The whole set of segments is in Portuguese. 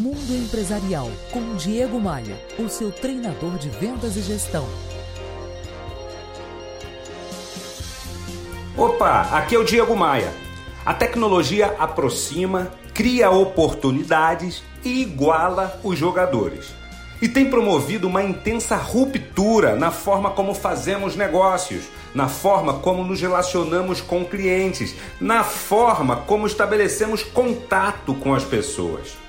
Mundo Empresarial com Diego Maia, o seu treinador de vendas e gestão. Opa, aqui é o Diego Maia. A tecnologia aproxima, cria oportunidades e iguala os jogadores. E tem promovido uma intensa ruptura na forma como fazemos negócios, na forma como nos relacionamos com clientes, na forma como estabelecemos contato com as pessoas.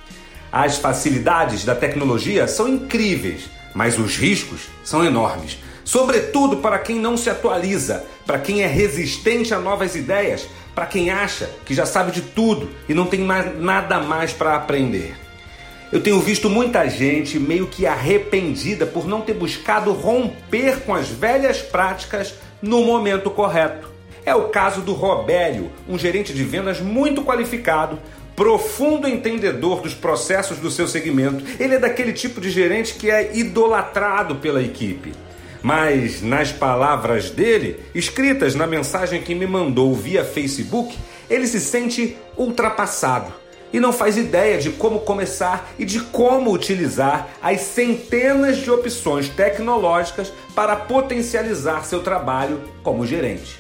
As facilidades da tecnologia são incríveis, mas os riscos são enormes. Sobretudo para quem não se atualiza, para quem é resistente a novas ideias, para quem acha que já sabe de tudo e não tem mais, nada mais para aprender. Eu tenho visto muita gente meio que arrependida por não ter buscado romper com as velhas práticas no momento correto. É o caso do Robério, um gerente de vendas muito qualificado, profundo entendedor dos processos do seu segmento. Ele é daquele tipo de gerente que é idolatrado pela equipe. Mas, nas palavras dele, escritas na mensagem que me mandou via Facebook, ele se sente ultrapassado e não faz ideia de como começar e de como utilizar as centenas de opções tecnológicas para potencializar seu trabalho como gerente.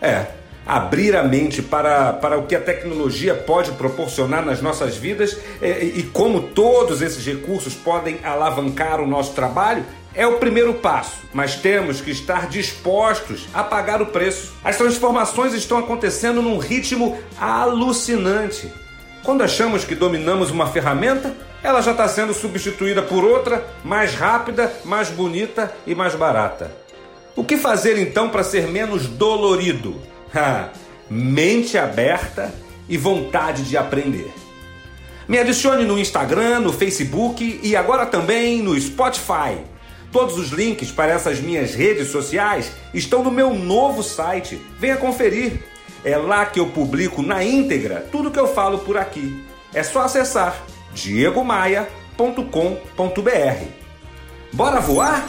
É, abrir a mente para, para o que a tecnologia pode proporcionar nas nossas vidas e, é, e como todos esses recursos podem alavancar o nosso trabalho é o primeiro passo, mas temos que estar dispostos a pagar o preço. As transformações estão acontecendo num ritmo alucinante. Quando achamos que dominamos uma ferramenta, ela já está sendo substituída por outra mais rápida, mais bonita e mais barata. O que fazer então para ser menos dolorido? Mente aberta e vontade de aprender. Me adicione no Instagram, no Facebook e agora também no Spotify. Todos os links para essas minhas redes sociais estão no meu novo site. Venha conferir. É lá que eu publico na íntegra tudo que eu falo por aqui. É só acessar diegomaia.com.br. Bora voar?